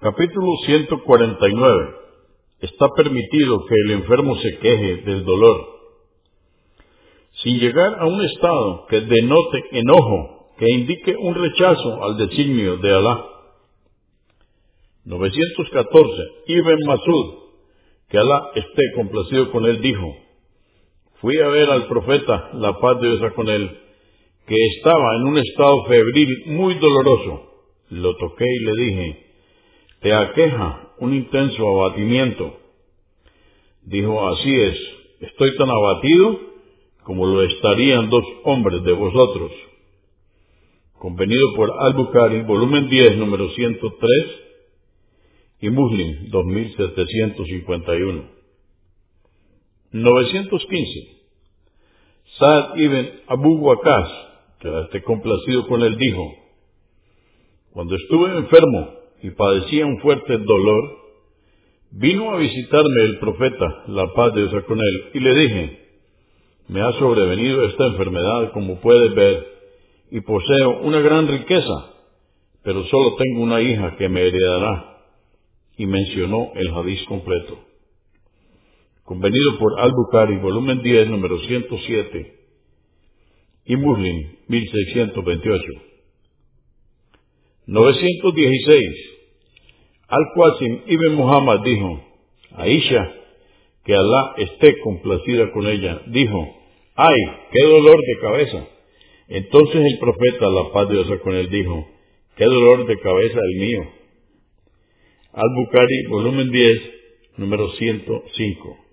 Capítulo 149. Está permitido que el enfermo se queje del dolor. Sin llegar a un estado que denote enojo, que indique un rechazo al designio de Alá. 914. Ibn Masud, que Alá esté complacido con él, dijo, fui a ver al profeta, la paz de Dios con él, que estaba en un estado febril muy doloroso. Lo toqué y le dije, te aqueja un intenso abatimiento. Dijo, así es, estoy tan abatido como lo estarían dos hombres de vosotros. Convenido por Al-Bukhari, volumen 10, número 103, y Muslim, 2751. 915. Saad ibn Abu Waqas, que esté complacido con él, dijo, cuando estuve enfermo, y padecía un fuerte dolor, vino a visitarme el profeta, la paz de Dios con él, y le dije, me ha sobrevenido esta enfermedad, como puedes ver, y poseo una gran riqueza, pero solo tengo una hija que me heredará. Y mencionó el hadiz completo. Convenido por Al-Bukhari, volumen 10, número 107, y Muslim, 1628. 916. Al-Qasim ibn Muhammad dijo, Aisha, que Alá esté complacida con ella, dijo, ¡ay, qué dolor de cabeza! Entonces el profeta, la paz de Dios con él, dijo, ¡qué dolor de cabeza el mío! Al-Bukhari, volumen 10, número 105.